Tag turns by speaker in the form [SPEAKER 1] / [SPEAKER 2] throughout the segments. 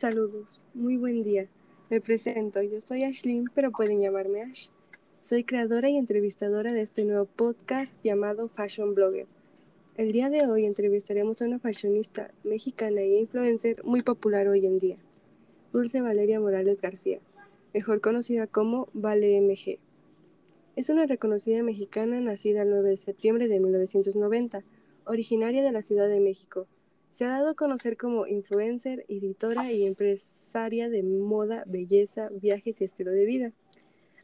[SPEAKER 1] Saludos, muy buen día. Me presento, yo soy Ashlyn, pero pueden llamarme Ash. Soy creadora y entrevistadora de este nuevo podcast llamado Fashion Blogger. El día de hoy entrevistaremos a una fashionista mexicana e influencer muy popular hoy en día, Dulce Valeria Morales García, mejor conocida como Vale MG. Es una reconocida mexicana nacida el 9 de septiembre de 1990, originaria de la Ciudad de México. Se ha dado a conocer como influencer, editora y empresaria de moda, belleza, viajes y estilo de vida.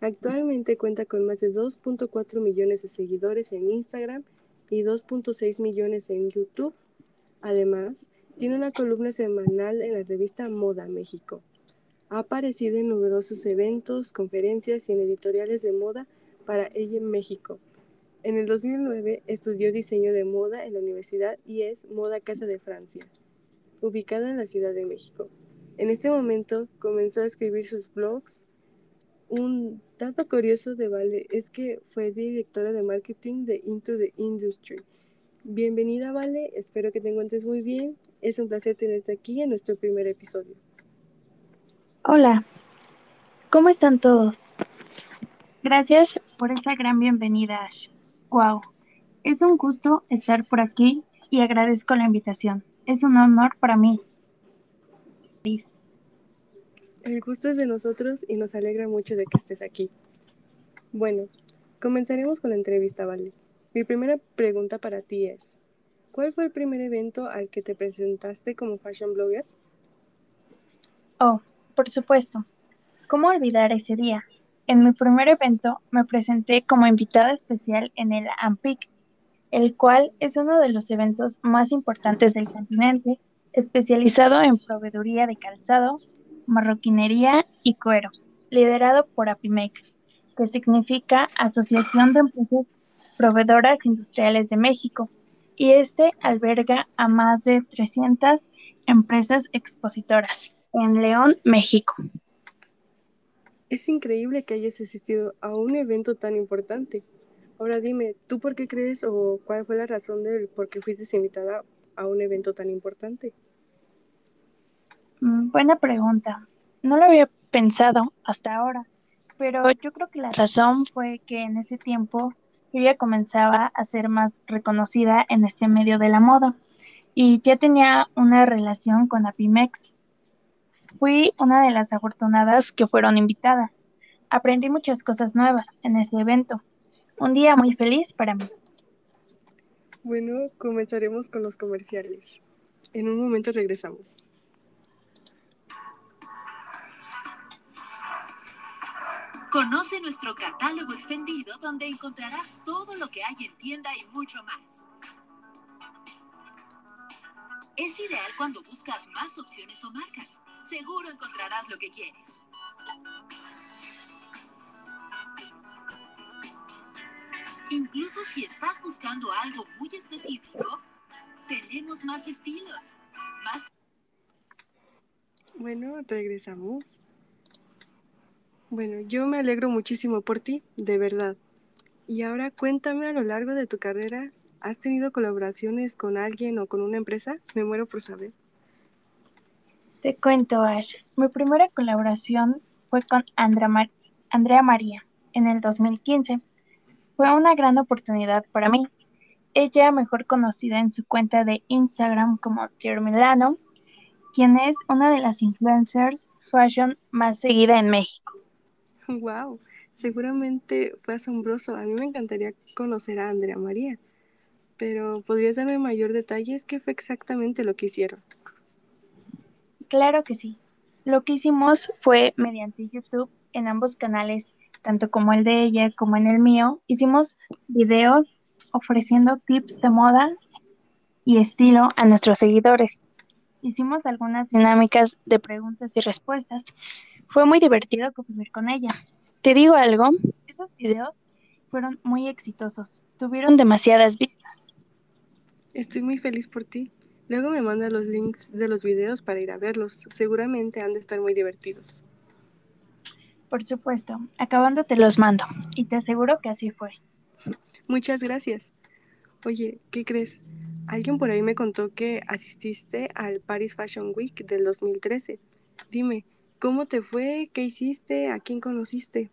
[SPEAKER 1] Actualmente cuenta con más de 2.4 millones de seguidores en Instagram y 2.6 millones en YouTube. Además, tiene una columna semanal en la revista Moda México. Ha aparecido en numerosos eventos, conferencias y en editoriales de moda para ella en México. En el 2009 estudió diseño de moda en la Universidad IES Moda Casa de Francia, ubicada en la Ciudad de México. En este momento comenzó a escribir sus blogs. Un dato curioso de Vale es que fue directora de marketing de Into the Industry. Bienvenida Vale, espero que te encuentres muy bien. Es un placer tenerte aquí en nuestro primer episodio.
[SPEAKER 2] Hola, ¿cómo están todos? Gracias por esa gran bienvenida, Ash. Wow, es un gusto estar por aquí y agradezco la invitación. Es un honor para mí.
[SPEAKER 1] El gusto es de nosotros y nos alegra mucho de que estés aquí. Bueno, comenzaremos con la entrevista, Vale. Mi primera pregunta para ti es, ¿cuál fue el primer evento al que te presentaste como fashion blogger?
[SPEAKER 2] Oh, por supuesto. ¿Cómo olvidar ese día? En mi primer evento me presenté como invitada especial en el AMPIC, el cual es uno de los eventos más importantes del continente, especializado en proveeduría de calzado, marroquinería y cuero, liderado por APIMEC, que significa Asociación de Empresas Proveedoras Industriales de México, y este alberga a más de 300 empresas expositoras en León, México.
[SPEAKER 1] Es increíble que hayas asistido a un evento tan importante. Ahora dime, ¿tú por qué crees o cuál fue la razón del por qué fuiste invitada a un evento tan importante?
[SPEAKER 2] Mm, buena pregunta. No lo había pensado hasta ahora, pero yo creo que la razón fue que en ese tiempo yo ya comenzaba a ser más reconocida en este medio de la moda y ya tenía una relación con Apimex Fui una de las afortunadas que fueron invitadas. Aprendí muchas cosas nuevas en ese evento. Un día muy feliz para mí.
[SPEAKER 1] Bueno, comenzaremos con los comerciales. En un momento regresamos.
[SPEAKER 3] Conoce nuestro catálogo extendido donde encontrarás todo lo que hay en tienda y mucho más. Es ideal cuando buscas más opciones o marcas. Seguro encontrarás lo que quieres. Incluso si estás buscando algo muy específico, tenemos más estilos. Más...
[SPEAKER 1] Bueno, regresamos. Bueno, yo me alegro muchísimo por ti, de verdad. Y ahora cuéntame a lo largo de tu carrera, ¿Has tenido colaboraciones con alguien o con una empresa? Me muero por saber.
[SPEAKER 2] Te cuento, Ash. Mi primera colaboración fue con Andrea María en el 2015. Fue una gran oportunidad para mí. Ella, mejor conocida en su cuenta de Instagram como Tier Milano, quien es una de las influencers fashion más seguida en México.
[SPEAKER 1] Wow, seguramente fue asombroso. A mí me encantaría conocer a Andrea María pero ¿podrías darme mayor detalles? ¿Qué fue exactamente lo que hicieron?
[SPEAKER 2] Claro que sí. Lo que hicimos fue mediante YouTube en ambos canales, tanto como el de ella como en el mío, hicimos videos ofreciendo tips de moda y estilo a nuestros seguidores. Hicimos algunas dinámicas de preguntas y respuestas. Fue muy divertido convivir con ella. Te digo algo, esos videos fueron muy exitosos, tuvieron demasiadas vistas.
[SPEAKER 1] Estoy muy feliz por ti. Luego me manda los links de los videos para ir a verlos. Seguramente han de estar muy divertidos.
[SPEAKER 2] Por supuesto, acabando te los mando y te aseguro que así fue.
[SPEAKER 1] Muchas gracias. Oye, ¿qué crees? Alguien por ahí me contó que asististe al Paris Fashion Week del 2013. Dime, ¿cómo te fue? ¿Qué hiciste? ¿A quién conociste?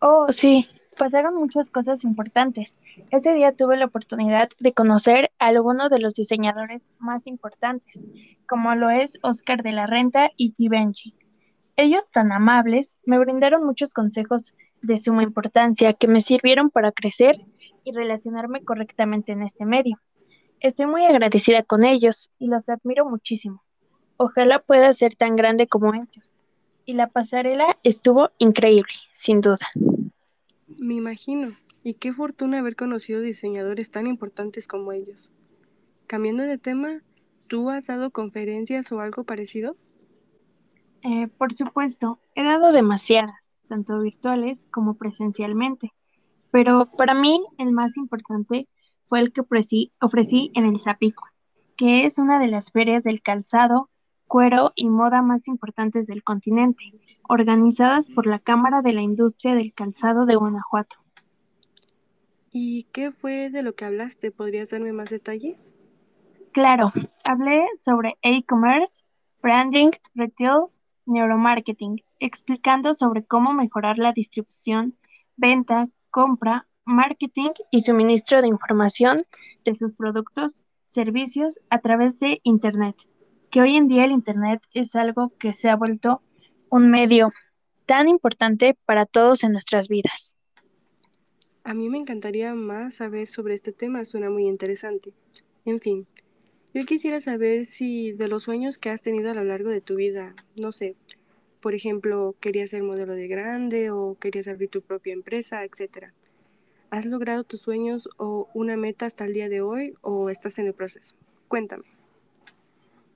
[SPEAKER 2] Oh, sí, pasaron muchas cosas importantes. Ese día tuve la oportunidad de conocer a algunos de los diseñadores más importantes, como lo es Oscar de la Renta y Givenchy. Ellos tan amables me brindaron muchos consejos de suma importancia que me sirvieron para crecer y relacionarme correctamente en este medio. Estoy muy agradecida con ellos y los admiro muchísimo. Ojalá pueda ser tan grande como ellos. Y la pasarela estuvo increíble, sin duda.
[SPEAKER 1] Me imagino. Y qué fortuna haber conocido diseñadores tan importantes como ellos. Cambiando de tema, ¿tú has dado conferencias o algo parecido?
[SPEAKER 2] Eh, por supuesto, he dado demasiadas, tanto virtuales como presencialmente, pero para mí el más importante fue el que ofrecí, ofrecí en el Zapico, que es una de las ferias del calzado, cuero y moda más importantes del continente, organizadas por la Cámara de la Industria del Calzado de Guanajuato.
[SPEAKER 1] ¿Y qué fue de lo que hablaste? ¿Podrías darme más detalles?
[SPEAKER 2] Claro, hablé sobre e-commerce, branding, retail neuromarketing, explicando sobre cómo mejorar la distribución, venta, compra, marketing y suministro de información de sus productos, servicios a través de Internet, que hoy en día el Internet es algo que se ha vuelto un medio tan importante para todos en nuestras vidas.
[SPEAKER 1] A mí me encantaría más saber sobre este tema, suena muy interesante. En fin, yo quisiera saber si de los sueños que has tenido a lo largo de tu vida, no sé, por ejemplo, querías ser modelo de grande o querías abrir tu propia empresa, etcétera. ¿Has logrado tus sueños o una meta hasta el día de hoy o estás en el proceso? Cuéntame.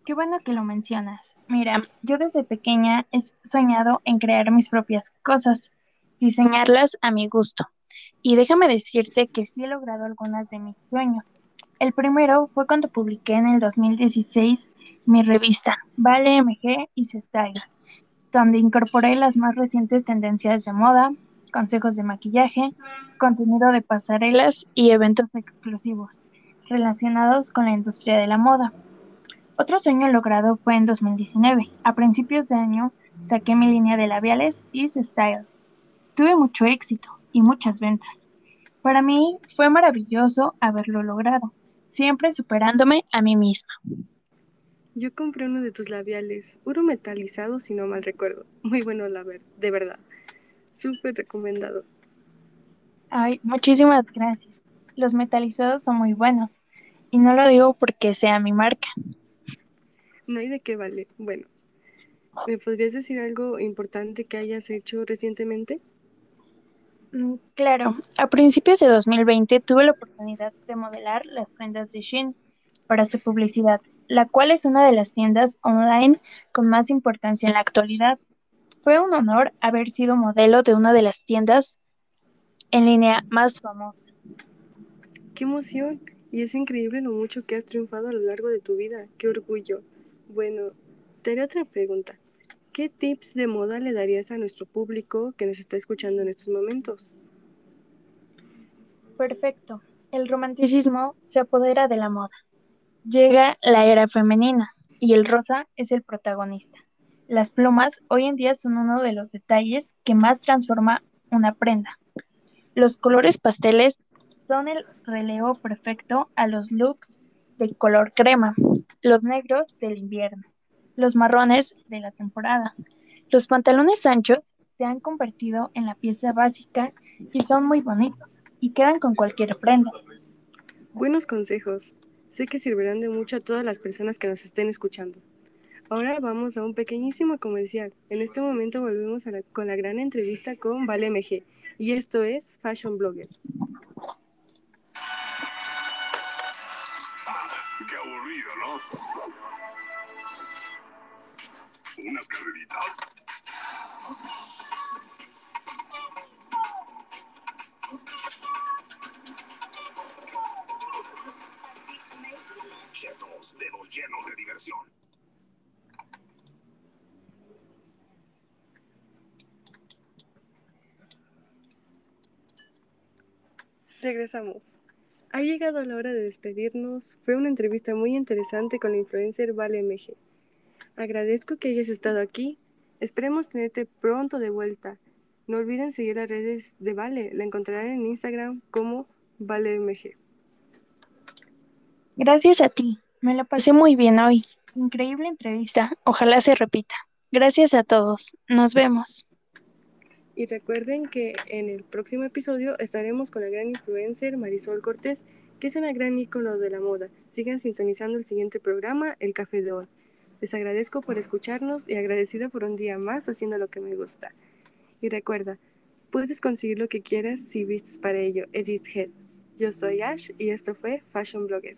[SPEAKER 2] Qué bueno que lo mencionas. Mira, yo desde pequeña he soñado en crear mis propias cosas, diseñarlas a mi gusto. Y déjame decirte que sí he logrado algunas de mis sueños. El primero fue cuando publiqué en el 2016 mi revista Vale MG y Style, donde incorporé las más recientes tendencias de moda, consejos de maquillaje, contenido de pasarelas y eventos exclusivos relacionados con la industria de la moda. Otro sueño logrado fue en 2019. A principios de año saqué mi línea de labiales Is Style. Tuve mucho éxito y muchas ventas. Para mí fue maravilloso haberlo logrado siempre superándome a mí misma.
[SPEAKER 1] Yo compré uno de tus labiales, oro metalizado si no mal recuerdo. Muy bueno, la ver de verdad. Súper recomendado.
[SPEAKER 2] Ay, muchísimas gracias. Los metalizados son muy buenos. Y no lo digo porque sea mi marca.
[SPEAKER 1] No hay de qué vale. Bueno, ¿me podrías decir algo importante que hayas hecho recientemente?
[SPEAKER 2] Mm, claro, a principios de 2020 tuve la oportunidad de modelar las prendas de Shein para su publicidad, la cual es una de las tiendas online con más importancia en la actualidad. Fue un honor haber sido modelo de una de las tiendas en línea más famosas.
[SPEAKER 1] ¡Qué emoción! Y es increíble lo mucho que has triunfado a lo largo de tu vida. ¡Qué orgullo! Bueno, te haré otra pregunta. ¿Qué tips de moda le darías a nuestro público que nos está escuchando en estos momentos?
[SPEAKER 2] Perfecto. El romanticismo se apodera de la moda. Llega la era femenina y el rosa es el protagonista. Las plumas hoy en día son uno de los detalles que más transforma una prenda. Los colores pasteles son el relevo perfecto a los looks de color crema, los negros del invierno los marrones de la temporada. Los pantalones anchos se han convertido en la pieza básica y son muy bonitos y quedan con cualquier prenda.
[SPEAKER 1] Buenos consejos. Sé que servirán de mucho a todas las personas que nos estén escuchando. Ahora vamos a un pequeñísimo comercial. En este momento volvemos con la gran entrevista con Vale MG y esto es Fashion Blogger.
[SPEAKER 4] Aburrido, ¿no? unas carreritas? Llenos, dedos llenos de diversión.
[SPEAKER 1] Regresamos. Ha llegado la hora de despedirnos. Fue una entrevista muy interesante con la influencer Vale MG. Agradezco que hayas estado aquí. Esperemos tenerte pronto de vuelta. No olviden seguir las redes de Vale. La encontrarán en Instagram como ValeMG.
[SPEAKER 2] Gracias a ti. Me la pasé muy bien hoy. Increíble entrevista. Ojalá se repita. Gracias a todos. Nos vemos.
[SPEAKER 1] Y recuerden que en el próximo episodio estaremos con la gran influencer Marisol Cortés, que es una gran ícono de la moda. Sigan sintonizando el siguiente programa, El Café de Hoy. Les agradezco por escucharnos y agradecida por un día más haciendo lo que me gusta. Y recuerda, puedes conseguir lo que quieras si vistes para ello. Edit Head. Yo soy Ash y esto fue Fashion Blogger.